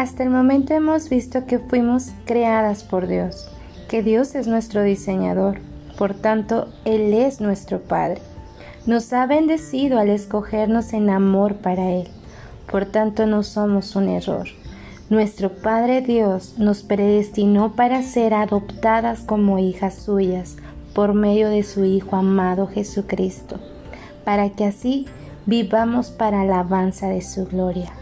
Hasta el momento hemos visto que fuimos creadas por Dios, que Dios es nuestro diseñador, por tanto, Él es nuestro Padre. Nos ha bendecido al escogernos en amor para Él, por tanto no somos un error. Nuestro Padre Dios nos predestinó para ser adoptadas como hijas suyas por medio de su Hijo amado Jesucristo, para que así vivamos para alabanza de su gloria.